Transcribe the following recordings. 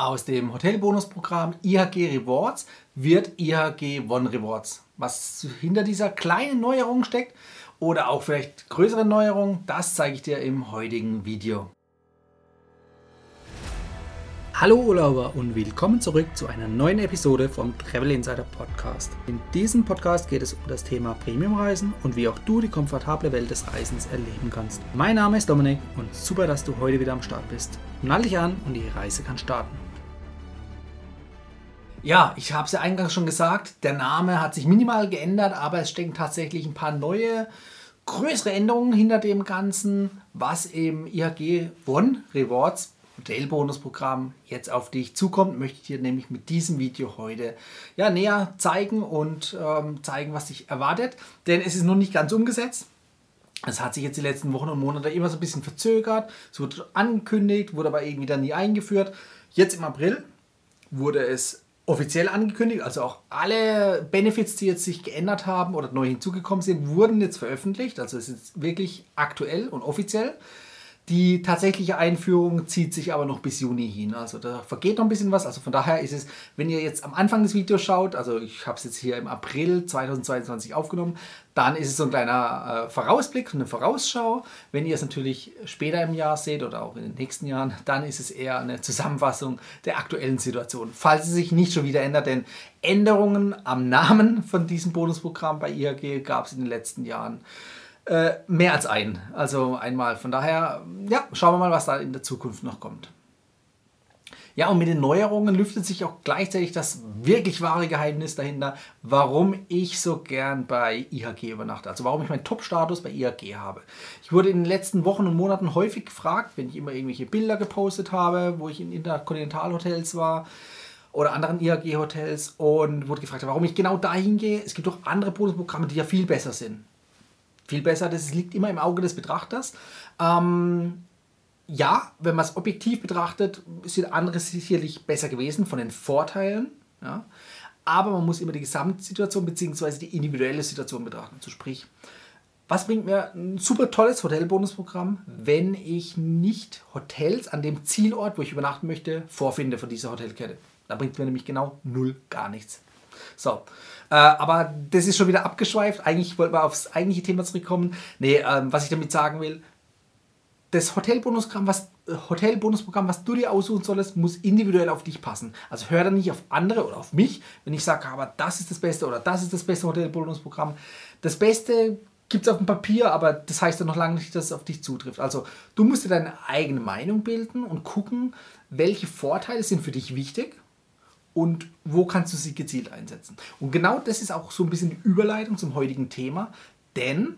Aus dem Hotelbonusprogramm IHG Rewards wird IHG One Rewards. Was hinter dieser kleinen Neuerung steckt oder auch vielleicht größere Neuerungen, das zeige ich dir im heutigen Video. Hallo Urlauber und willkommen zurück zu einer neuen Episode vom Travel Insider Podcast. In diesem Podcast geht es um das Thema Premiumreisen und wie auch du die komfortable Welt des Reisens erleben kannst. Mein Name ist Dominik und super, dass du heute wieder am Start bist. Nall dich an und die Reise kann starten. Ja, ich habe es ja eingangs schon gesagt, der Name hat sich minimal geändert, aber es stecken tatsächlich ein paar neue größere Änderungen hinter dem Ganzen, was eben IHG One Rewards Hotelbonusprogramm jetzt auf dich zukommt, möchte ich dir nämlich mit diesem Video heute ja, näher zeigen und ähm, zeigen, was dich erwartet. Denn es ist noch nicht ganz umgesetzt. Es hat sich jetzt die letzten Wochen und Monate immer so ein bisschen verzögert. Es wurde angekündigt, wurde aber irgendwie dann nie eingeführt. Jetzt im April wurde es offiziell angekündigt, also auch alle Benefits, die jetzt sich geändert haben oder neu hinzugekommen sind, wurden jetzt veröffentlicht. Also es ist wirklich aktuell und offiziell. Die tatsächliche Einführung zieht sich aber noch bis Juni hin. Also da vergeht noch ein bisschen was. Also von daher ist es, wenn ihr jetzt am Anfang des Videos schaut, also ich habe es jetzt hier im April 2022 aufgenommen, dann ist es so ein kleiner äh, Vorausblick, eine Vorausschau. Wenn ihr es natürlich später im Jahr seht oder auch in den nächsten Jahren, dann ist es eher eine Zusammenfassung der aktuellen Situation. Falls es sich nicht schon wieder ändert, denn Änderungen am Namen von diesem Bonusprogramm bei IHG gab es in den letzten Jahren äh, mehr als ein. Also einmal. Von daher, ja, schauen wir mal, was da in der Zukunft noch kommt. Ja, und mit den Neuerungen lüftet sich auch gleichzeitig das wirklich wahre Geheimnis dahinter, warum ich so gern bei IHG übernachte. Also warum ich meinen Top-Status bei IHG habe. Ich wurde in den letzten Wochen und Monaten häufig gefragt, wenn ich immer irgendwelche Bilder gepostet habe, wo ich in Interkontinentalhotels war oder anderen IHG-Hotels und wurde gefragt, warum ich genau dahin gehe. Es gibt doch andere Bonusprogramme, die ja viel besser sind viel besser. Das liegt immer im Auge des Betrachters. Ähm, ja, wenn man es objektiv betrachtet, sind andere sicherlich besser gewesen von den Vorteilen. Ja. Aber man muss immer die Gesamtsituation bzw. die individuelle Situation betrachten. Also sprich, was bringt mir ein super tolles Hotelbonusprogramm, wenn ich nicht Hotels an dem Zielort, wo ich übernachten möchte, vorfinde von dieser Hotelkette? Da bringt mir nämlich genau null gar nichts. So, äh, aber das ist schon wieder abgeschweift. Eigentlich wollten wir aufs eigentliche Thema zurückkommen. Nee, ähm, was ich damit sagen will, das Hotelbonusprogramm, was, äh, Hotelbonusprogramm, was du dir aussuchen solltest, muss individuell auf dich passen. Also hör dann nicht auf andere oder auf mich, wenn ich sage, aber das ist das Beste oder das ist das beste Hotelbonusprogramm. Das Beste gibt es auf dem Papier, aber das heißt ja noch lange nicht, dass es auf dich zutrifft. Also du musst dir deine eigene Meinung bilden und gucken, welche Vorteile sind für dich wichtig und wo kannst du sie gezielt einsetzen. Und genau das ist auch so ein bisschen die Überleitung zum heutigen Thema, denn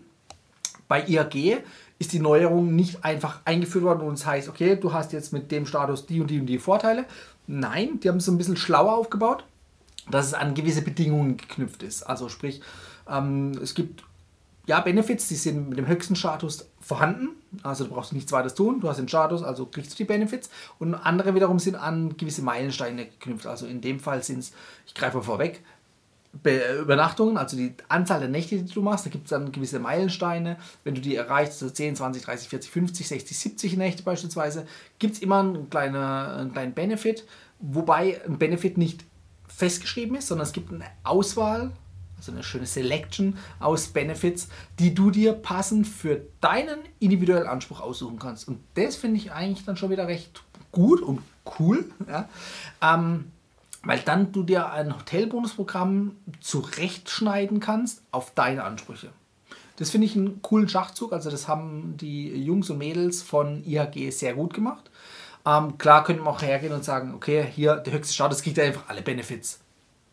bei IAG ist die Neuerung nicht einfach eingeführt worden und es heißt, okay, du hast jetzt mit dem Status die und die und die Vorteile. Nein, die haben es so ein bisschen schlauer aufgebaut, dass es an gewisse Bedingungen geknüpft ist. Also sprich, ähm, es gibt ja, Benefits, die sind mit dem höchsten Status vorhanden. Also du brauchst nichts weiteres tun. Du hast den Status, also kriegst du die Benefits. Und andere wiederum sind an gewisse Meilensteine geknüpft. Also in dem Fall sind es, ich greife vorweg, Be Übernachtungen, also die Anzahl der Nächte, die du machst, da gibt es dann gewisse Meilensteine. Wenn du die erreichst, so 10, 20, 30, 40, 50, 60, 70 Nächte beispielsweise, gibt es immer einen kleinen, einen kleinen Benefit, wobei ein Benefit nicht festgeschrieben ist, sondern es gibt eine Auswahl also eine schöne Selection aus Benefits, die du dir passend für deinen individuellen Anspruch aussuchen kannst. Und das finde ich eigentlich dann schon wieder recht gut und cool, ja? ähm, weil dann du dir ein Hotelbonusprogramm zurechtschneiden kannst auf deine Ansprüche. Das finde ich einen coolen Schachzug. Also das haben die Jungs und Mädels von IHG sehr gut gemacht. Ähm, klar könnte man auch hergehen und sagen, okay, hier der höchste Status kriegt einfach alle Benefits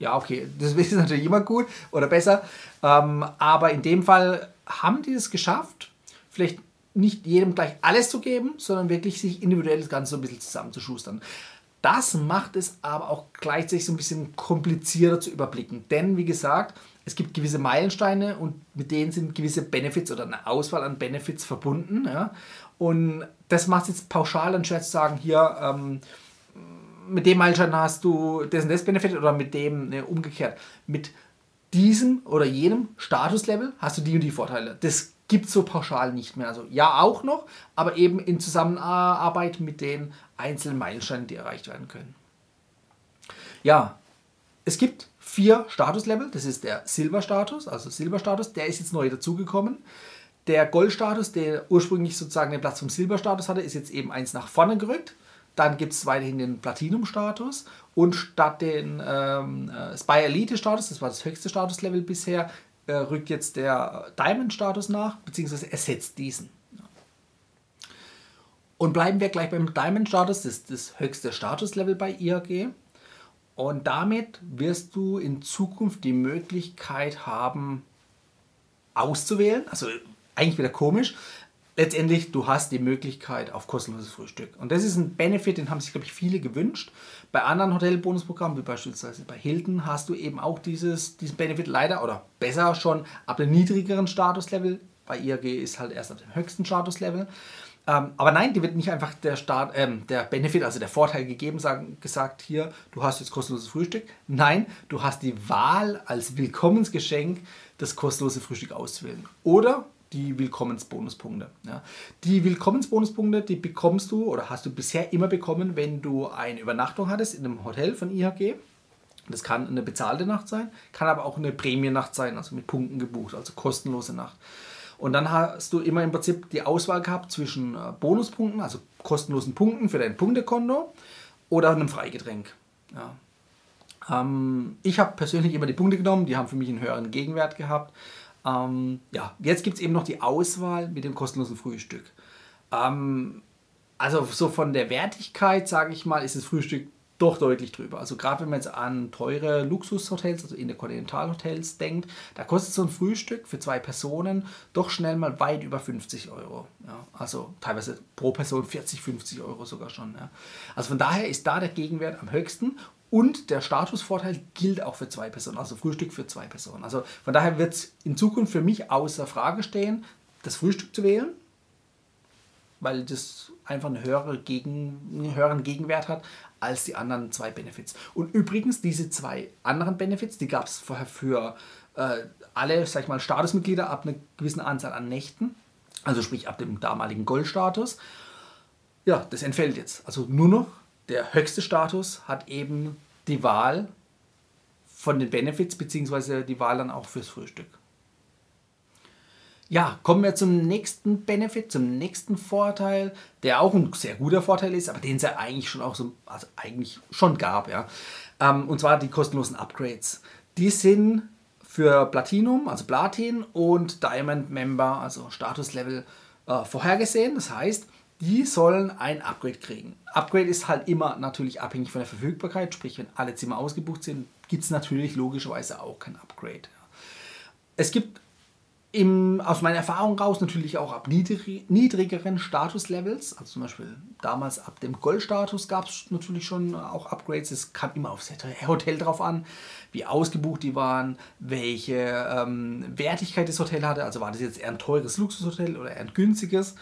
ja, okay, das ist natürlich immer gut oder besser. Ähm, aber in dem Fall haben die es geschafft, vielleicht nicht jedem gleich alles zu geben, sondern wirklich sich individuell das Ganze so ein bisschen zusammenzuschustern. Das macht es aber auch gleichzeitig so ein bisschen komplizierter zu überblicken. Denn wie gesagt, es gibt gewisse Meilensteine und mit denen sind gewisse Benefits oder eine Auswahl an Benefits verbunden. Ja? Und das macht es jetzt pauschal dann schwer zu sagen, hier, ähm, mit dem Meilenstein hast du und das Benefit oder mit dem ne, umgekehrt. Mit diesem oder jenem Statuslevel hast du die und die Vorteile. Das gibt so pauschal nicht mehr. Also ja auch noch, aber eben in Zusammenarbeit mit den einzelnen Meilensteinen, die erreicht werden können. Ja, es gibt vier Statuslevel. Das ist der Silber-Status, also Silber-Status, der ist jetzt neu dazugekommen. Der Gold-Status, der ursprünglich sozusagen den Platz vom Silber-Status hatte, ist jetzt eben eins nach vorne gerückt. Dann gibt es weiterhin den Platinum-Status und statt den ähm, äh, Spy Elite-Status, das war das höchste Statuslevel bisher, äh, rückt jetzt der Diamond-Status nach, beziehungsweise ersetzt diesen. Und bleiben wir gleich beim Diamond-Status, das ist das höchste Statuslevel bei IAG. Und damit wirst du in Zukunft die Möglichkeit haben, auszuwählen. Also eigentlich wieder komisch. Letztendlich, du hast die Möglichkeit auf kostenloses Frühstück. Und das ist ein Benefit, den haben sich, glaube ich, viele gewünscht. Bei anderen Hotelbonusprogrammen, wie beispielsweise bei Hilton, hast du eben auch dieses, diesen Benefit leider oder besser schon ab dem niedrigeren Statuslevel. Bei IAG ist halt erst ab dem höchsten Statuslevel. Ähm, aber nein, die wird nicht einfach der, Start, ähm, der Benefit, also der Vorteil gegeben, sagen, gesagt, hier, du hast jetzt kostenloses Frühstück. Nein, du hast die Wahl als Willkommensgeschenk, das kostenlose Frühstück auszuwählen. Oder die Willkommensbonuspunkte. Ja. Die Willkommensbonuspunkte, die bekommst du oder hast du bisher immer bekommen, wenn du eine Übernachtung hattest in einem Hotel von IHG. Das kann eine bezahlte Nacht sein, kann aber auch eine Prämiennacht sein, also mit Punkten gebucht, also kostenlose Nacht. Und dann hast du immer im Prinzip die Auswahl gehabt zwischen äh, Bonuspunkten, also kostenlosen Punkten für dein Punktekonto oder einem Freigetränk. Ja. Ähm, ich habe persönlich immer die Punkte genommen, die haben für mich einen höheren Gegenwert gehabt. Ähm, ja, jetzt gibt es eben noch die Auswahl mit dem kostenlosen Frühstück. Ähm, also so von der Wertigkeit, sage ich mal, ist das Frühstück doch deutlich drüber. Also gerade wenn man jetzt an teure Luxushotels, also Interkontinentalhotels denkt, da kostet so ein Frühstück für zwei Personen doch schnell mal weit über 50 Euro. Ja, also teilweise pro Person 40, 50 Euro sogar schon. Ja. Also von daher ist da der Gegenwert am höchsten und der Statusvorteil gilt auch für zwei Personen, also Frühstück für zwei Personen. Also von daher wird es in Zukunft für mich außer Frage stehen, das Frühstück zu wählen, weil das einfach einen, höhere Gegen, einen höheren Gegenwert hat als die anderen zwei Benefits. Und übrigens, diese zwei anderen Benefits, die gab es vorher für äh, alle, sag ich mal, Statusmitglieder ab einer gewissen Anzahl an Nächten, also sprich ab dem damaligen Goldstatus. Ja, das entfällt jetzt. Also nur noch der höchste Status hat eben die Wahl von den Benefits, beziehungsweise die Wahl dann auch fürs Frühstück. Ja, kommen wir zum nächsten Benefit, zum nächsten Vorteil, der auch ein sehr guter Vorteil ist, aber den es ja eigentlich schon auch so, also eigentlich schon gab, ja. Ähm, und zwar die kostenlosen Upgrades. Die sind für Platinum, also Platin und Diamond Member, also Statuslevel, äh, vorhergesehen. Das heißt, die sollen ein Upgrade kriegen. Upgrade ist halt immer natürlich abhängig von der Verfügbarkeit, sprich, wenn alle Zimmer ausgebucht sind, gibt es natürlich logischerweise auch kein Upgrade. Es gibt im, aus meiner Erfahrung raus natürlich auch ab niedrig, niedrigeren Statuslevels, also zum Beispiel damals ab dem Goldstatus gab es natürlich schon auch Upgrades. Es kam immer aufs Hotel drauf an, wie ausgebucht die waren, welche ähm, Wertigkeit das Hotel hatte. Also war das jetzt eher ein teures Luxushotel oder eher ein günstiges.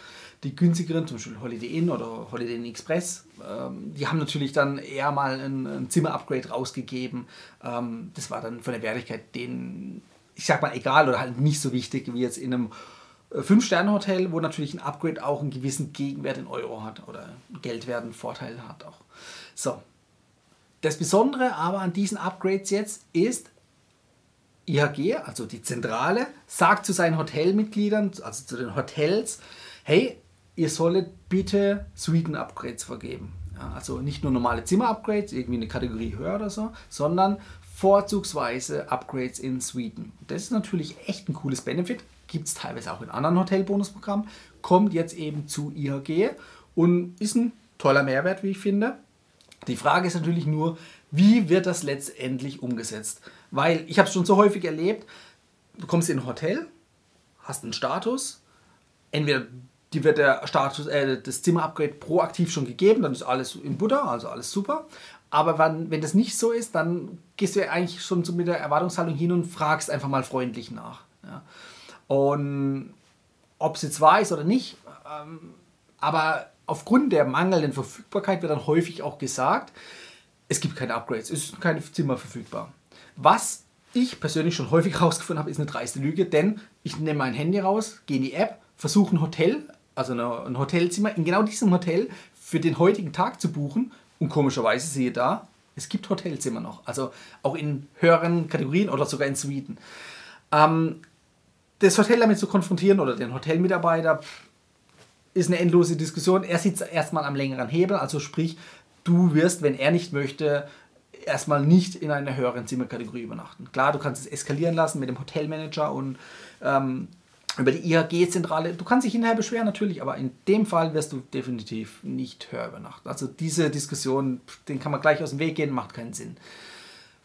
Die günstigeren, zum Beispiel Holiday Inn oder Holiday Inn Express, ähm, die haben natürlich dann eher mal ein, ein Zimmer-Upgrade rausgegeben. Ähm, das war dann von der Wertigkeit den ich sag mal, egal oder halt nicht so wichtig wie jetzt in einem äh, Fünf-Sterne-Hotel, wo natürlich ein Upgrade auch einen gewissen Gegenwert in Euro hat oder Geldwert einen Vorteil hat auch. So. Das Besondere aber an diesen Upgrades jetzt ist, IHG, also die Zentrale, sagt zu seinen Hotelmitgliedern, also zu den Hotels, hey, ihr solltet bitte Suiten-Upgrades vergeben. Ja, also nicht nur normale Zimmer-Upgrades, irgendwie eine Kategorie höher oder so, sondern vorzugsweise Upgrades in Sweden. Das ist natürlich echt ein cooles Benefit. Gibt es teilweise auch in anderen Hotelbonusprogrammen. Kommt jetzt eben zu IHG und ist ein toller Mehrwert, wie ich finde. Die Frage ist natürlich nur, wie wird das letztendlich umgesetzt? Weil ich habe es schon so häufig erlebt, du kommst in ein Hotel, hast einen Status, entweder die wird der Status, äh, das Zimmer-Upgrade proaktiv schon gegeben, dann ist alles in Butter, also alles super. Aber wenn, wenn das nicht so ist, dann gehst du ja eigentlich schon so mit der Erwartungshaltung hin und fragst einfach mal freundlich nach. Ja. Und ob es jetzt wahr ist oder nicht, ähm, aber aufgrund der mangelnden Verfügbarkeit wird dann häufig auch gesagt, es gibt keine Upgrades, es ist keine Zimmer verfügbar. Was ich persönlich schon häufig herausgefunden habe, ist eine dreiste Lüge, denn ich nehme mein Handy raus, gehe in die App, versuche ein Hotel, also ein Hotelzimmer in genau diesem Hotel für den heutigen Tag zu buchen und komischerweise siehe da, Es gibt Hotelzimmer noch, also auch in höheren Kategorien oder sogar in Suiten. Ähm, das Hotel damit zu konfrontieren oder den Hotelmitarbeiter ist eine endlose Diskussion. Er sitzt erstmal am längeren Hebel, also sprich, du wirst, wenn er nicht möchte, erstmal nicht in einer höheren Zimmerkategorie übernachten. Klar, du kannst es eskalieren lassen mit dem Hotelmanager und ähm, über die IHG-Zentrale. Du kannst dich hinterher beschweren, natürlich, aber in dem Fall wirst du definitiv nicht höher übernachten. Also diese Diskussion, den kann man gleich aus dem Weg gehen, macht keinen Sinn.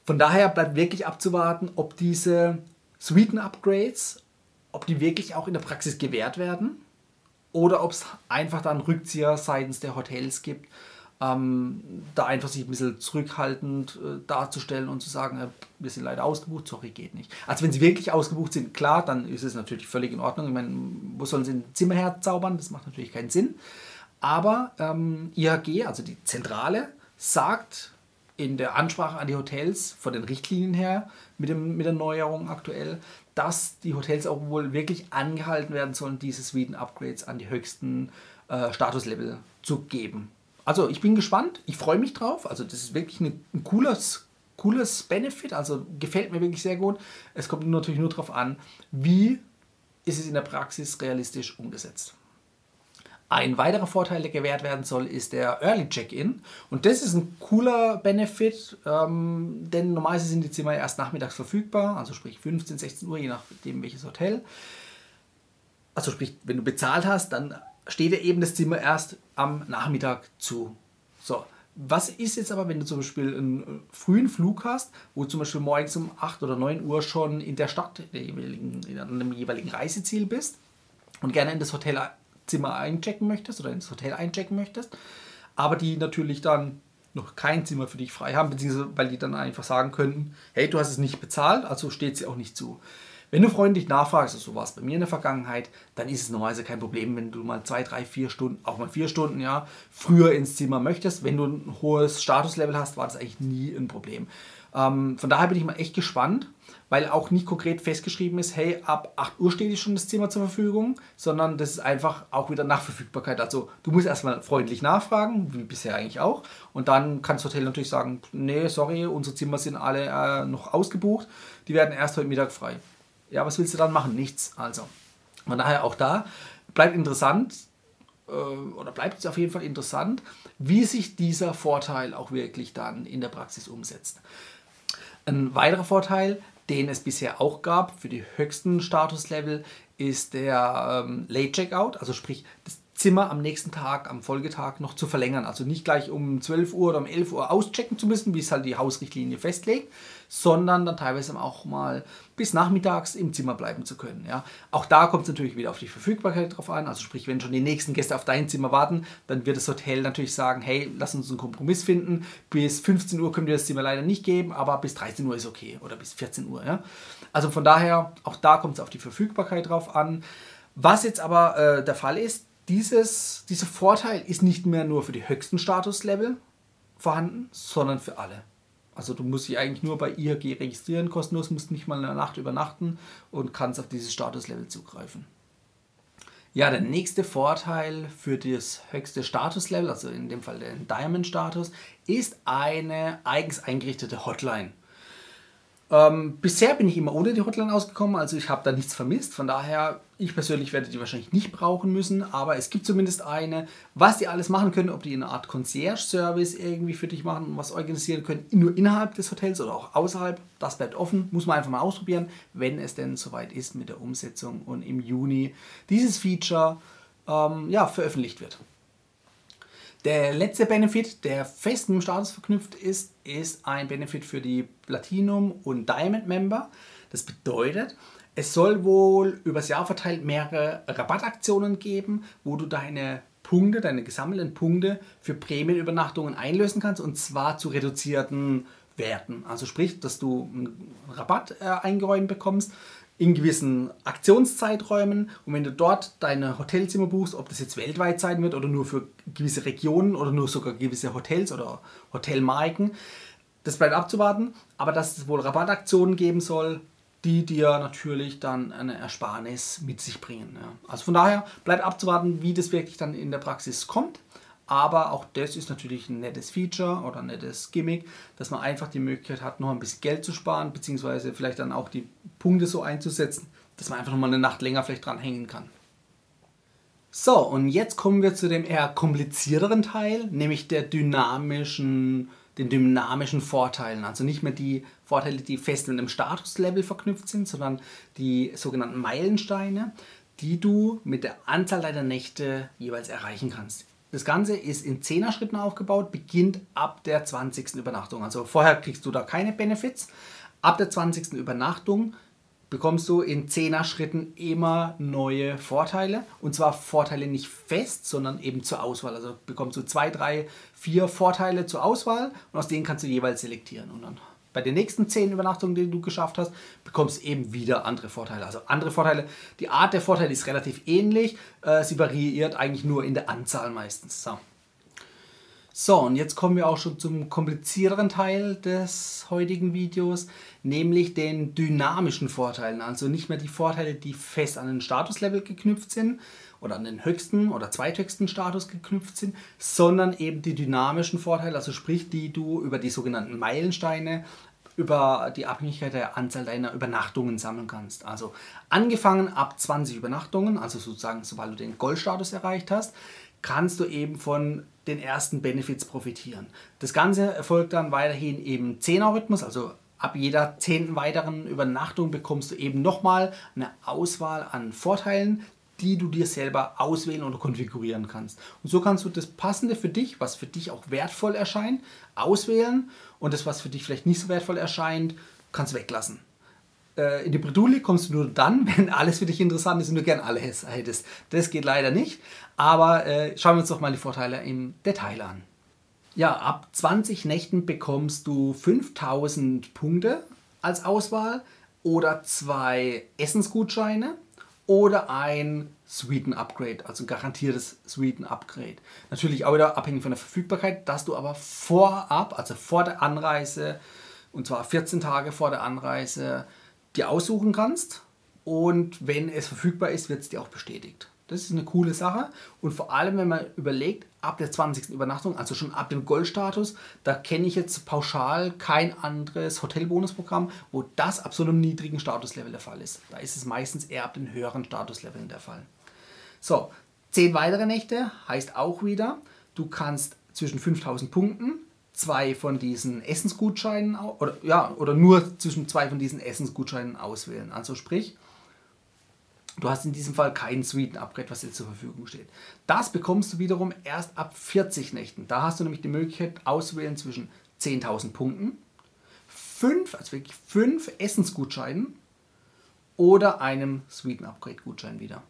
Von daher bleibt wirklich abzuwarten, ob diese Suiten-Upgrades, ob die wirklich auch in der Praxis gewährt werden oder ob es einfach dann Rückzieher seitens der Hotels gibt ähm, da einfach sich ein bisschen zurückhaltend äh, darzustellen und zu sagen, äh, wir sind leider ausgebucht, sorry, geht nicht. Also wenn sie wirklich ausgebucht sind, klar, dann ist es natürlich völlig in Ordnung. Ich meine, wo sollen sie ein Zimmer herzaubern? Das macht natürlich keinen Sinn. Aber ähm, IHG, also die Zentrale, sagt in der Ansprache an die Hotels von den Richtlinien her mit, dem, mit der Neuerung aktuell, dass die Hotels auch wohl wirklich angehalten werden sollen, diese Suiten-Upgrades an die höchsten äh, Statuslevel zu geben. Also ich bin gespannt, ich freue mich drauf. Also das ist wirklich ein cooles, cooles Benefit, also gefällt mir wirklich sehr gut. Es kommt natürlich nur darauf an, wie ist es in der Praxis realistisch umgesetzt. Ein weiterer Vorteil, der gewährt werden soll, ist der Early Check-in. Und das ist ein cooler Benefit, ähm, denn normalerweise sind die Zimmer erst nachmittags verfügbar, also sprich 15, 16 Uhr, je nachdem welches Hotel. Also sprich, wenn du bezahlt hast, dann steht dir eben das Zimmer erst am Nachmittag zu. So, was ist jetzt aber, wenn du zum Beispiel einen frühen Flug hast, wo zum Beispiel morgens um 8 oder 9 Uhr schon in der Stadt, in einem jeweiligen Reiseziel bist und gerne in das Hotelzimmer einchecken möchtest oder ins Hotel einchecken möchtest, aber die natürlich dann noch kein Zimmer für dich frei haben, beziehungsweise weil die dann einfach sagen könnten, hey, du hast es nicht bezahlt, also steht sie auch nicht zu. Wenn du freundlich nachfragst, so war es bei mir in der Vergangenheit, dann ist es normalerweise kein Problem, wenn du mal zwei, drei, vier Stunden, auch mal vier Stunden, ja, früher ins Zimmer möchtest. Wenn du ein hohes Statuslevel hast, war das eigentlich nie ein Problem. Ähm, von daher bin ich mal echt gespannt, weil auch nicht konkret festgeschrieben ist, hey, ab 8 Uhr steht schon das Zimmer zur Verfügung, sondern das ist einfach auch wieder nach Verfügbarkeit. Also du musst erstmal freundlich nachfragen, wie bisher eigentlich auch, und dann kann das Hotel natürlich sagen, nee, sorry, unsere Zimmer sind alle äh, noch ausgebucht, die werden erst heute Mittag frei. Ja, was willst du dann machen? Nichts. Also, von daher auch da bleibt interessant, äh, oder bleibt es auf jeden Fall interessant, wie sich dieser Vorteil auch wirklich dann in der Praxis umsetzt. Ein weiterer Vorteil, den es bisher auch gab für die höchsten Statuslevel, ist der ähm, Late Checkout, also sprich das Zimmer am nächsten Tag, am Folgetag noch zu verlängern. Also nicht gleich um 12 Uhr oder um 11 Uhr auschecken zu müssen, wie es halt die Hausrichtlinie festlegt, sondern dann teilweise auch mal bis nachmittags im Zimmer bleiben zu können. Ja. Auch da kommt es natürlich wieder auf die Verfügbarkeit drauf an. Also sprich, wenn schon die nächsten Gäste auf dein Zimmer warten, dann wird das Hotel natürlich sagen, hey, lass uns einen Kompromiss finden. Bis 15 Uhr können wir das Zimmer leider nicht geben, aber bis 13 Uhr ist okay oder bis 14 Uhr. Ja. Also von daher, auch da kommt es auf die Verfügbarkeit drauf an. Was jetzt aber äh, der Fall ist, dieses, dieser Vorteil ist nicht mehr nur für die höchsten Statuslevel vorhanden, sondern für alle. Also du musst dich eigentlich nur bei IHG registrieren, kostenlos, musst nicht mal eine Nacht übernachten und kannst auf dieses Statuslevel zugreifen. Ja, der nächste Vorteil für das höchste Statuslevel, also in dem Fall den Diamond-Status, ist eine eigens eingerichtete Hotline. Ähm, bisher bin ich immer ohne die Hotline ausgekommen, also ich habe da nichts vermisst. Von daher, ich persönlich werde die wahrscheinlich nicht brauchen müssen, aber es gibt zumindest eine, was die alles machen können, ob die eine Art Concierge-Service irgendwie für dich machen und was organisieren können, nur innerhalb des Hotels oder auch außerhalb. Das bleibt offen, muss man einfach mal ausprobieren, wenn es denn soweit ist mit der Umsetzung und im Juni dieses Feature ähm, ja, veröffentlicht wird. Der letzte Benefit, der fest mit dem Status verknüpft ist, ist ein Benefit für die Platinum- und Diamond-Member. Das bedeutet, es soll wohl übers Jahr verteilt mehrere Rabattaktionen geben, wo du deine Punkte, deine gesammelten Punkte für Prämienübernachtungen einlösen kannst und zwar zu reduzierten Werten. Also sprich, dass du einen Rabatt äh, eingeräumt bekommst in gewissen Aktionszeiträumen und wenn du dort deine Hotelzimmer buchst, ob das jetzt weltweit sein wird oder nur für gewisse Regionen oder nur sogar gewisse Hotels oder Hotelmarken, das bleibt abzuwarten, aber dass es wohl Rabattaktionen geben soll, die dir natürlich dann eine Ersparnis mit sich bringen. Ja. Also von daher bleibt abzuwarten, wie das wirklich dann in der Praxis kommt. Aber auch das ist natürlich ein nettes Feature oder ein nettes Gimmick, dass man einfach die Möglichkeit hat, noch ein bisschen Geld zu sparen, beziehungsweise vielleicht dann auch die Punkte so einzusetzen, dass man einfach noch mal eine Nacht länger vielleicht dran hängen kann. So, und jetzt kommen wir zu dem eher komplizierteren Teil, nämlich der dynamischen, den dynamischen Vorteilen. Also nicht mehr die Vorteile, die fest mit einem Statuslevel verknüpft sind, sondern die sogenannten Meilensteine, die du mit der Anzahl deiner Nächte jeweils erreichen kannst. Das Ganze ist in 10er Schritten aufgebaut, beginnt ab der 20. Übernachtung. Also vorher kriegst du da keine Benefits. Ab der 20. Übernachtung bekommst du in 10er Schritten immer neue Vorteile. Und zwar Vorteile nicht fest, sondern eben zur Auswahl. Also bekommst du zwei, drei, vier Vorteile zur Auswahl und aus denen kannst du jeweils selektieren. Und dann bei den nächsten zehn Übernachtungen, die du geschafft hast, bekommst eben wieder andere Vorteile. Also andere Vorteile, die Art der Vorteile ist relativ ähnlich. Äh, sie variiert eigentlich nur in der Anzahl meistens. So. So, und jetzt kommen wir auch schon zum komplizierteren Teil des heutigen Videos, nämlich den dynamischen Vorteilen. Also nicht mehr die Vorteile, die fest an den Statuslevel geknüpft sind oder an den höchsten oder zweithöchsten Status geknüpft sind, sondern eben die dynamischen Vorteile, also sprich, die du über die sogenannten Meilensteine über die Abhängigkeit der Anzahl deiner Übernachtungen sammeln kannst. Also angefangen ab 20 Übernachtungen, also sozusagen sobald du den Goldstatus erreicht hast, kannst du eben von den ersten Benefits profitieren. Das Ganze erfolgt dann weiterhin eben 10er-Rhythmus, also ab jeder zehnten weiteren Übernachtung bekommst du eben nochmal eine Auswahl an Vorteilen, die du dir selber auswählen oder konfigurieren kannst. Und so kannst du das Passende für dich, was für dich auch wertvoll erscheint, auswählen und das, was für dich vielleicht nicht so wertvoll erscheint, kannst du weglassen. Äh, in die Bredouille kommst du nur dann, wenn alles für dich interessant ist und du gern alles hättest. Das geht leider nicht, aber äh, schauen wir uns doch mal die Vorteile im Detail an. Ja, ab 20 Nächten bekommst du 5000 Punkte als Auswahl oder zwei Essensgutscheine oder ein Suiten-Upgrade, also ein garantiertes Suiten-Upgrade. Natürlich auch wieder abhängig von der Verfügbarkeit, dass du aber vorab, also vor der Anreise, und zwar 14 Tage vor der Anreise, dir aussuchen kannst. Und wenn es verfügbar ist, wird es dir auch bestätigt. Das ist eine coole Sache. Und vor allem, wenn man überlegt, ab der 20. Übernachtung, also schon ab dem Goldstatus, da kenne ich jetzt pauschal kein anderes Hotelbonusprogramm, wo das ab so einem niedrigen Statuslevel der Fall ist. Da ist es meistens eher ab den höheren Statusleveln der Fall. So, zehn weitere Nächte heißt auch wieder, du kannst zwischen 5000 Punkten zwei von diesen Essensgutscheinen oder ja oder nur zwischen zwei von diesen Essensgutscheinen auswählen. Also sprich, du hast in diesem Fall keinen Suiten-Upgrade, was dir zur Verfügung steht. Das bekommst du wiederum erst ab 40 Nächten. Da hast du nämlich die Möglichkeit auswählen zwischen 10.000 Punkten, fünf, also wirklich fünf Essensgutscheinen oder einem Suiten-Upgrade-Gutschein wieder.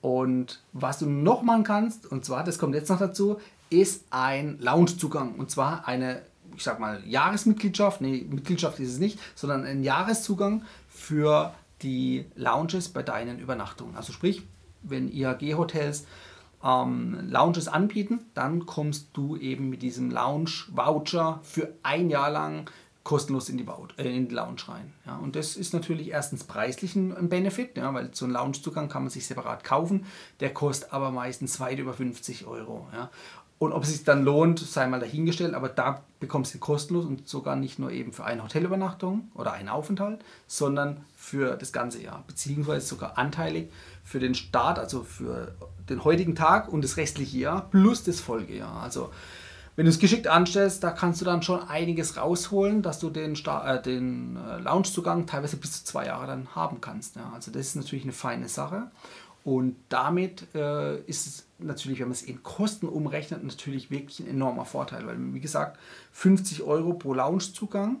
Und was du noch machen kannst, und zwar, das kommt jetzt noch dazu, ist ein Loungezugang. Und zwar eine, ich sag mal, Jahresmitgliedschaft. Nee, Mitgliedschaft ist es nicht, sondern ein Jahreszugang für die Lounges bei deinen Übernachtungen. Also sprich, wenn IHG-Hotels ähm, Lounges anbieten, dann kommst du eben mit diesem Lounge-Voucher für ein Jahr lang kostenlos in die, äh, in die Lounge rein. Ja, und das ist natürlich erstens preislich ein Benefit, ja, weil so einen Loungezugang kann man sich separat kaufen, der kostet aber meistens weit über 50 Euro. Ja. Und ob es sich dann lohnt, sei mal dahingestellt, aber da bekommst du kostenlos und sogar nicht nur eben für eine Hotelübernachtung oder einen Aufenthalt, sondern für das ganze Jahr, beziehungsweise sogar anteilig für den Start, also für den heutigen Tag und das restliche Jahr plus das Folgejahr. Also wenn du es geschickt anstellst, da kannst du dann schon einiges rausholen, dass du den, äh, den äh, Loungezugang teilweise bis zu zwei Jahre dann haben kannst. Ja. Also das ist natürlich eine feine Sache. Und damit äh, ist es natürlich, wenn man es in Kosten umrechnet, natürlich wirklich ein enormer Vorteil. Weil, wie gesagt, 50 Euro pro Loungezugang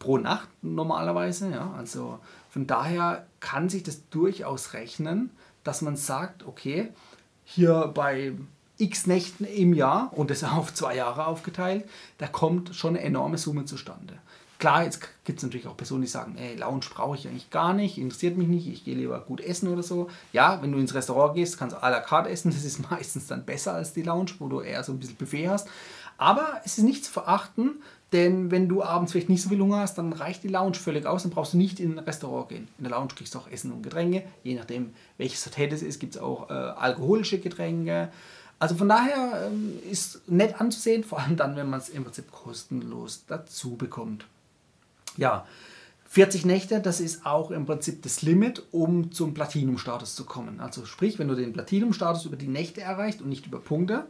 pro Nacht normalerweise. Ja. Also von daher kann sich das durchaus rechnen, dass man sagt, okay, hier bei x Nächten im Jahr und das auf zwei Jahre aufgeteilt, da kommt schon eine enorme Summe zustande. Klar, jetzt gibt es natürlich auch Personen, die sagen, ey, Lounge brauche ich eigentlich gar nicht, interessiert mich nicht, ich gehe lieber gut essen oder so. Ja, wenn du ins Restaurant gehst, kannst du à la carte essen, das ist meistens dann besser als die Lounge, wo du eher so ein bisschen Buffet hast. Aber es ist nicht zu verachten, denn wenn du abends vielleicht nicht so viel Hunger hast, dann reicht die Lounge völlig aus, dann brauchst du nicht in ein Restaurant gehen. In der Lounge kriegst du auch Essen und Getränke, je nachdem welches Hotel es ist, gibt es auch äh, alkoholische Getränke Also von daher ähm, ist nett anzusehen, vor allem dann, wenn man es im Prinzip kostenlos dazu bekommt. Ja, 40 Nächte, das ist auch im Prinzip das Limit, um zum Platinum-Status zu kommen. Also sprich, wenn du den Platinum-Status über die Nächte erreichst und nicht über Punkte,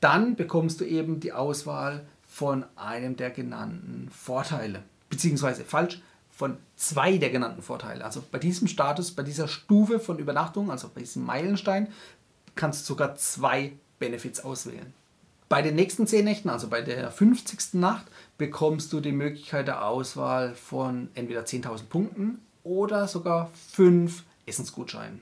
dann bekommst du eben die Auswahl von einem der genannten Vorteile. Beziehungsweise falsch, von zwei der genannten Vorteile. Also bei diesem Status, bei dieser Stufe von Übernachtung, also bei diesem Meilenstein, kannst du sogar zwei Benefits auswählen. Bei den nächsten 10 Nächten, also bei der 50. Nacht, bekommst du die Möglichkeit der Auswahl von entweder 10.000 Punkten oder sogar 5 Essensgutscheinen.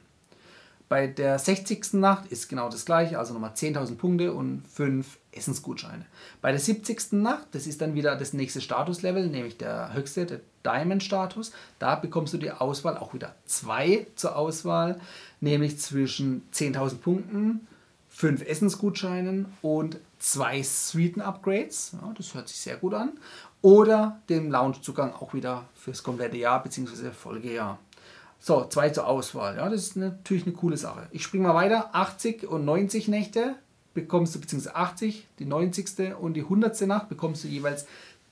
Bei der 60. Nacht ist genau das gleiche, also nochmal 10.000 Punkte und 5 Essensgutscheine. Bei der 70. Nacht, das ist dann wieder das nächste Statuslevel, nämlich der höchste, der Diamond-Status. Da bekommst du die Auswahl, auch wieder zwei zur Auswahl, nämlich zwischen 10.000 Punkten, 5 Essensgutscheinen und zwei Suiten-Upgrades. Ja, das hört sich sehr gut an. Oder dem Loungezugang auch wieder fürs komplette Jahr bzw. Folgejahr. So, zwei zur Auswahl. Ja, das ist natürlich eine coole Sache. Ich springe mal weiter. 80 und 90 Nächte bekommst du, beziehungsweise 80, die 90. und die 100. Nacht bekommst du jeweils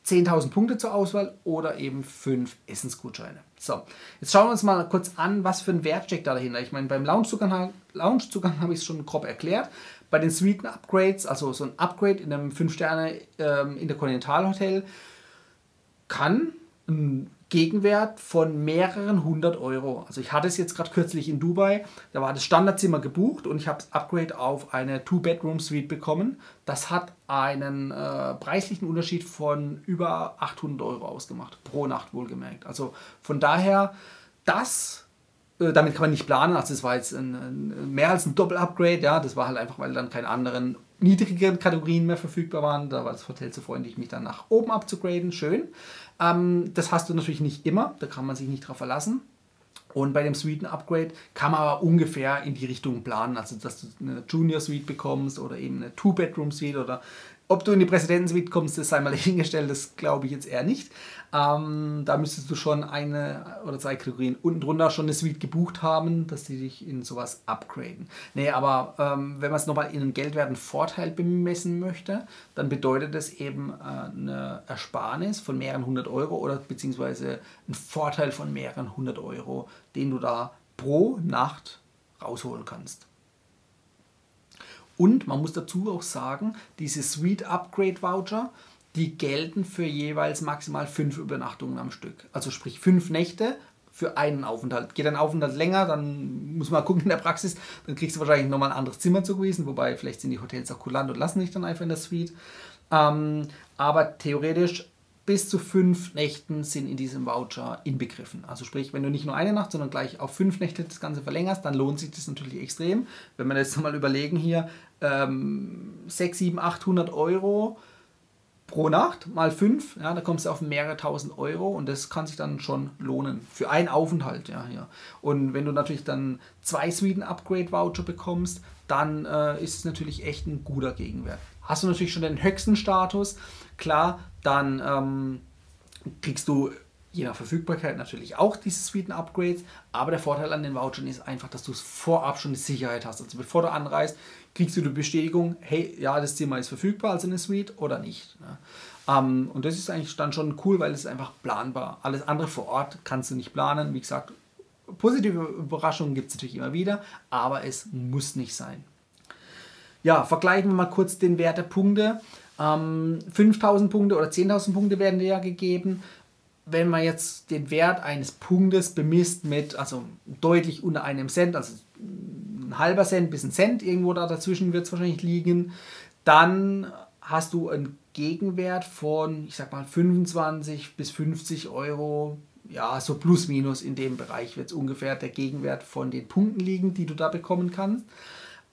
10.000 Punkte zur Auswahl oder eben 5 Essensgutscheine. So, jetzt schauen wir uns mal kurz an, was für ein Wert steckt da dahinter. Ich meine, beim Loungezugang, Loungezugang habe ich es schon grob erklärt. Bei den Suiten-Upgrades, also so ein Upgrade in einem 5-Sterne-Interkontinentalhotel, ähm, kann ein Gegenwert von mehreren hundert Euro. Also ich hatte es jetzt gerade kürzlich in Dubai, da war das Standardzimmer gebucht und ich habe das Upgrade auf eine Two-Bedroom-Suite bekommen. Das hat einen äh, preislichen Unterschied von über 800 Euro ausgemacht, pro Nacht wohlgemerkt. Also von daher, das damit kann man nicht planen. Also es war jetzt ein, ein, mehr als ein Doppel-Upgrade. Ja, das war halt einfach, weil dann keine anderen niedrigeren Kategorien mehr verfügbar waren. Da war das Hotel zu freundlich, mich dann nach oben abzugraden. Schön. Ähm, das hast du natürlich nicht immer. Da kann man sich nicht drauf verlassen. Und bei dem Suiten-Upgrade kann man aber ungefähr in die Richtung planen. Also, dass du eine Junior-Suite bekommst oder eben eine Two-Bedroom-Suite oder ob du in die Präsidentensuite kommst, das sei mal dahingestellt, das glaube ich jetzt eher nicht. Ähm, da müsstest du schon eine oder zwei Kategorien unten drunter schon eine Suite gebucht haben, dass die dich in sowas upgraden. Nee, aber ähm, wenn man es nochmal in einen geldwerten Vorteil bemessen möchte, dann bedeutet das eben äh, eine Ersparnis von mehreren hundert Euro oder beziehungsweise ein Vorteil von mehreren hundert Euro, den du da pro Nacht rausholen kannst. Und man muss dazu auch sagen, diese Suite Upgrade Voucher, die gelten für jeweils maximal fünf Übernachtungen am Stück. Also sprich fünf Nächte für einen Aufenthalt. Geht ein Aufenthalt länger, dann muss man gucken in der Praxis, dann kriegst du wahrscheinlich nochmal ein anderes Zimmer zugewiesen, wobei vielleicht sind die Hotels auch kulant und lassen dich dann einfach in der Suite. Ähm, aber theoretisch bis zu fünf Nächten sind in diesem Voucher inbegriffen. Also sprich, wenn du nicht nur eine Nacht, sondern gleich auf fünf Nächte das Ganze verlängerst, dann lohnt sich das natürlich extrem. Wenn wir jetzt mal überlegen hier, ähm, 6, 7, 800 Euro pro Nacht mal 5, ja, da kommst du auf mehrere tausend Euro und das kann sich dann schon lohnen für einen Aufenthalt. Ja, ja. Und wenn du natürlich dann zwei Sweden Upgrade Voucher bekommst, dann äh, ist es natürlich echt ein guter Gegenwert. Hast du natürlich schon den höchsten Status, klar, dann ähm, kriegst du je nach Verfügbarkeit natürlich auch diese Suiten-Upgrades, aber der Vorteil an den Vouchern ist einfach, dass du es vorab schon eine Sicherheit hast. Also bevor du anreist, kriegst du die Bestätigung, hey, ja, das Zimmer ist verfügbar als eine Suite oder nicht. Ne? Ähm, und das ist eigentlich dann schon cool, weil es ist einfach planbar. Alles andere vor Ort kannst du nicht planen. Wie gesagt, positive Überraschungen gibt es natürlich immer wieder, aber es muss nicht sein. Ja, vergleichen wir mal kurz den Wert der Punkte. Ähm, 5000 Punkte oder 10.000 Punkte werden dir ja gegeben wenn man jetzt den Wert eines Punktes bemisst mit, also deutlich unter einem Cent, also ein halber Cent bis ein Cent, irgendwo da dazwischen wird es wahrscheinlich liegen, dann hast du einen Gegenwert von, ich sag mal, 25 bis 50 Euro. Ja, so plus minus in dem Bereich wird es ungefähr der Gegenwert von den Punkten liegen, die du da bekommen kannst.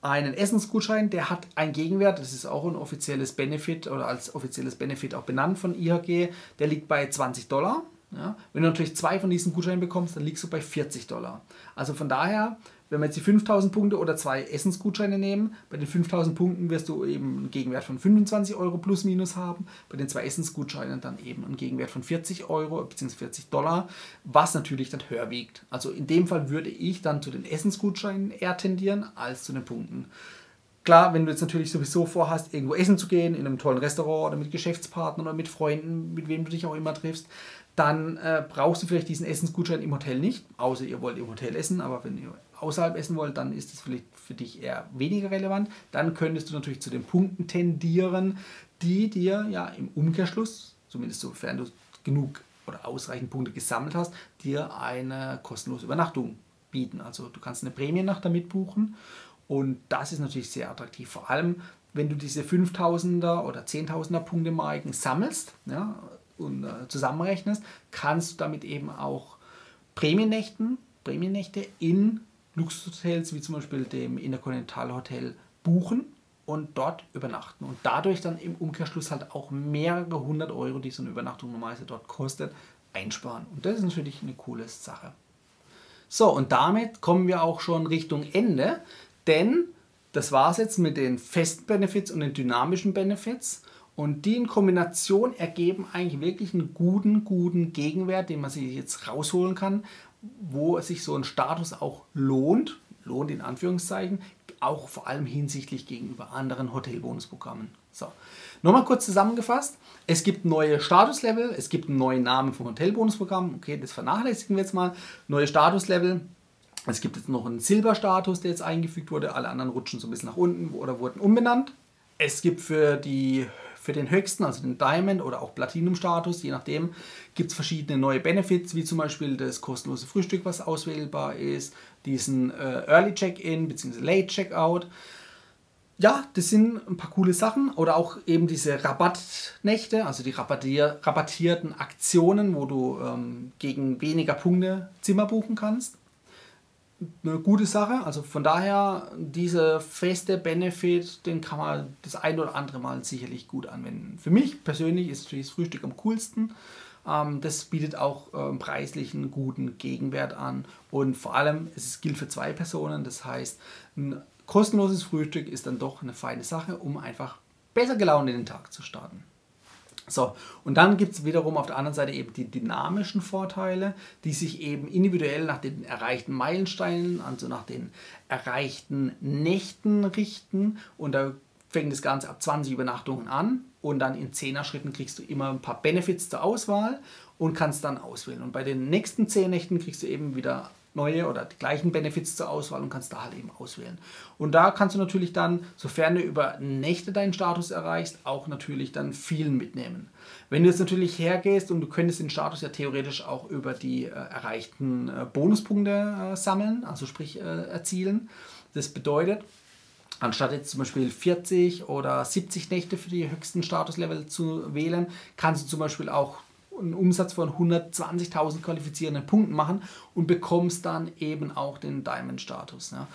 Einen Essensgutschein, der hat einen Gegenwert, das ist auch ein offizielles Benefit oder als offizielles Benefit auch benannt von IHG, der liegt bei 20 Dollar. Ja? Wenn du natürlich zwei von diesen Gutscheinen bekommst, dann liegst du bei 40 Dollar. Also von daher wenn wir jetzt die 5000 Punkte oder zwei Essensgutscheine nehmen, bei den 5000 Punkten wirst du eben einen Gegenwert von 25 Euro plus minus haben, bei den zwei Essensgutscheinen dann eben einen Gegenwert von 40 Euro bzw. 40 Dollar, was natürlich dann höher wiegt. Also in dem Fall würde ich dann zu den Essensgutscheinen eher tendieren als zu den Punkten. Klar, wenn du jetzt natürlich sowieso vorhast, irgendwo essen zu gehen, in einem tollen Restaurant oder mit Geschäftspartnern oder mit Freunden, mit wem du dich auch immer triffst, dann äh, brauchst du vielleicht diesen Essensgutschein im Hotel nicht, außer ihr wollt im Hotel essen, aber wenn ihr außerhalb essen wollt, dann ist das vielleicht für dich eher weniger relevant. Dann könntest du natürlich zu den Punkten tendieren, die dir ja im Umkehrschluss, zumindest sofern du genug oder ausreichend Punkte gesammelt hast, dir eine kostenlose Übernachtung bieten. Also du kannst eine Prämiennacht damit buchen und das ist natürlich sehr attraktiv. Vor allem, wenn du diese 5000er oder 10.000er Punkte Marken sammelst ja, und äh, zusammenrechnest, kannst du damit eben auch Prämiennächten, Prämiennächte in Luxushotels wie zum Beispiel dem Intercontinental Hotel buchen und dort übernachten und dadurch dann im Umkehrschluss halt auch mehrere hundert Euro, die so eine Übernachtung normalerweise dort kostet, einsparen. Und das ist natürlich eine coole Sache. So, und damit kommen wir auch schon Richtung Ende, denn das war es jetzt mit den festen Benefits und den dynamischen Benefits. Und die in Kombination ergeben eigentlich wirklich einen guten, guten Gegenwert, den man sich jetzt rausholen kann, wo sich so ein Status auch lohnt, lohnt in Anführungszeichen, auch vor allem hinsichtlich gegenüber anderen Hotelbonusprogrammen. So, nochmal kurz zusammengefasst. Es gibt neue Statuslevel, es gibt einen neuen Namen vom Hotelbonusprogramm. Okay, das vernachlässigen wir jetzt mal. Neue Statuslevel. Es gibt jetzt noch einen Silberstatus, der jetzt eingefügt wurde. Alle anderen rutschen so ein bisschen nach unten oder wurden umbenannt. Es gibt für die für den höchsten, also den Diamond oder auch Platinum-Status, je nachdem, gibt es verschiedene neue Benefits, wie zum Beispiel das kostenlose Frühstück, was auswählbar ist, diesen äh, Early Check-In bzw. Late Check-Out. Ja, das sind ein paar coole Sachen. Oder auch eben diese Rabattnächte, also die rabattier rabattierten Aktionen, wo du ähm, gegen weniger Punkte Zimmer buchen kannst eine gute Sache. Also von daher, dieser feste Benefit, den kann man das ein oder andere Mal sicherlich gut anwenden. Für mich persönlich ist das Frühstück am coolsten. Ähm, das bietet auch ähm, preislich einen guten Gegenwert an. Und vor allem, es gilt für zwei Personen. Das heißt, ein kostenloses Frühstück ist dann doch eine feine Sache, um einfach besser gelaunt in den Tag zu starten. So, und dann gibt es wiederum auf der anderen Seite eben die dynamischen Vorteile, die sich eben individuell nach den erreichten Meilensteinen, also nach den erreichten Nächten richten. Und da fängt das Ganze ab 20 Übernachtungen an und dann in 10er Schritten kriegst du immer ein paar Benefits zur Auswahl und kannst dann auswählen. Und bei den nächsten 10 Nächten kriegst du eben wieder neue oder die gleichen Benefits zur Auswahl und kannst da halt eben auswählen. Und da kannst du natürlich dann, sofern du über Nächte deinen Status erreichst, auch natürlich dann vielen mitnehmen. Wenn du jetzt natürlich hergehst und du könntest den Status ja theoretisch auch über die äh, erreichten äh, Bonuspunkte äh, sammeln, also sprich äh, erzielen. Das bedeutet, anstatt jetzt zum Beispiel 40 oder 70 Nächte für die höchsten Statuslevel zu wählen, kannst du zum Beispiel auch einen Umsatz von 120.000 qualifizierenden Punkten machen und bekommst dann eben auch den Diamond-Status. Ja.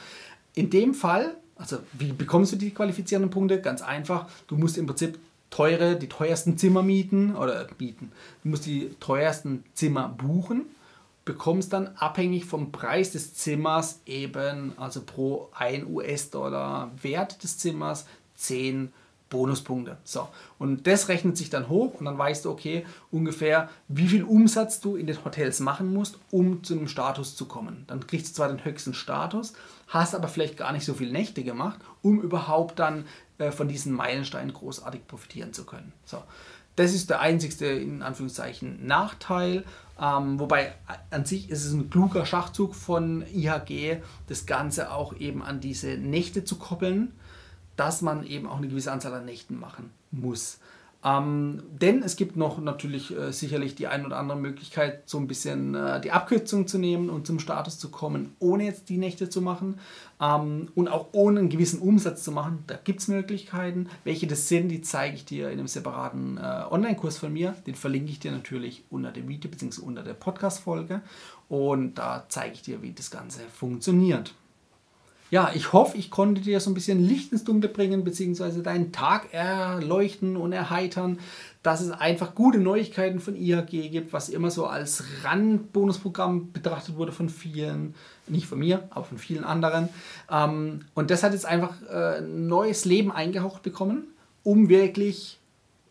In dem Fall, also wie bekommst du die qualifizierenden Punkte? Ganz einfach, du musst im Prinzip teure, die teuersten Zimmer mieten oder bieten. Du musst die teuersten Zimmer buchen, bekommst dann abhängig vom Preis des Zimmers eben, also pro 1 US-Dollar Wert des Zimmers, 10 Punkte. Bonuspunkte. So, und das rechnet sich dann hoch und dann weißt du, okay, ungefähr, wie viel Umsatz du in den Hotels machen musst, um zu einem Status zu kommen. Dann kriegst du zwar den höchsten Status, hast aber vielleicht gar nicht so viele Nächte gemacht, um überhaupt dann äh, von diesen Meilensteinen großartig profitieren zu können. So, das ist der einzigste, in Anführungszeichen, Nachteil. Ähm, wobei an sich ist es ein kluger Schachzug von IHG, das Ganze auch eben an diese Nächte zu koppeln dass man eben auch eine gewisse Anzahl an Nächten machen muss. Ähm, denn es gibt noch natürlich äh, sicherlich die ein oder andere Möglichkeit, so ein bisschen äh, die Abkürzung zu nehmen und zum Status zu kommen, ohne jetzt die Nächte zu machen ähm, und auch ohne einen gewissen Umsatz zu machen. Da gibt es Möglichkeiten. Welche das sind, die zeige ich dir in einem separaten äh, Online-Kurs von mir. Den verlinke ich dir natürlich unter dem Video bzw. unter der Podcast-Folge. Und da zeige ich dir, wie das Ganze funktioniert ja, ich hoffe, ich konnte dir so ein bisschen Licht ins Dunkle bringen, beziehungsweise deinen Tag erleuchten und erheitern, dass es einfach gute Neuigkeiten von IHG gibt, was immer so als Randbonusprogramm betrachtet wurde von vielen, nicht von mir, aber von vielen anderen. Ähm, und das hat jetzt einfach äh, neues Leben eingehaucht bekommen, um wirklich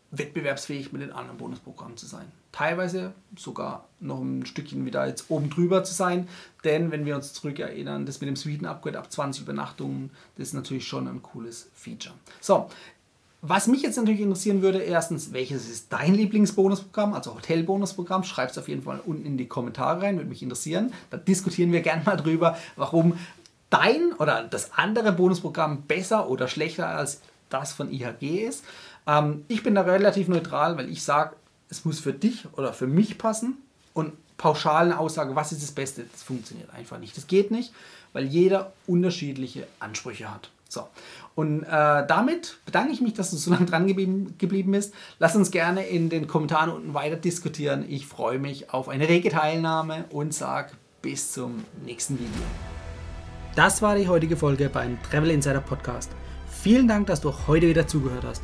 wettbewerbsfähig mit den anderen Bonusprogrammen zu sein. Teilweise sogar noch ein Stückchen wieder jetzt oben drüber zu sein, denn wenn wir uns zurückerinnern, das mit dem Sweden Upgrade ab 20 Übernachtungen, das ist natürlich schon ein cooles Feature. So, was mich jetzt natürlich interessieren würde, erstens, welches ist dein Lieblingsbonusprogramm, also Hotelbonusprogramm? Schreib es auf jeden Fall unten in die Kommentare rein, würde mich interessieren. Da diskutieren wir gerne mal drüber, warum dein oder das andere Bonusprogramm besser oder schlechter als das von IHG ist. Ähm, ich bin da relativ neutral, weil ich sage, es muss für dich oder für mich passen und pauschalen Aussage, was ist das Beste, das funktioniert einfach nicht. Das geht nicht, weil jeder unterschiedliche Ansprüche hat. So. Und äh, damit bedanke ich mich, dass du so lange dran geblieben, geblieben bist. Lass uns gerne in den Kommentaren unten weiter diskutieren. Ich freue mich auf eine rege Teilnahme und sage bis zum nächsten Video. Das war die heutige Folge beim Travel Insider Podcast. Vielen Dank, dass du heute wieder zugehört hast.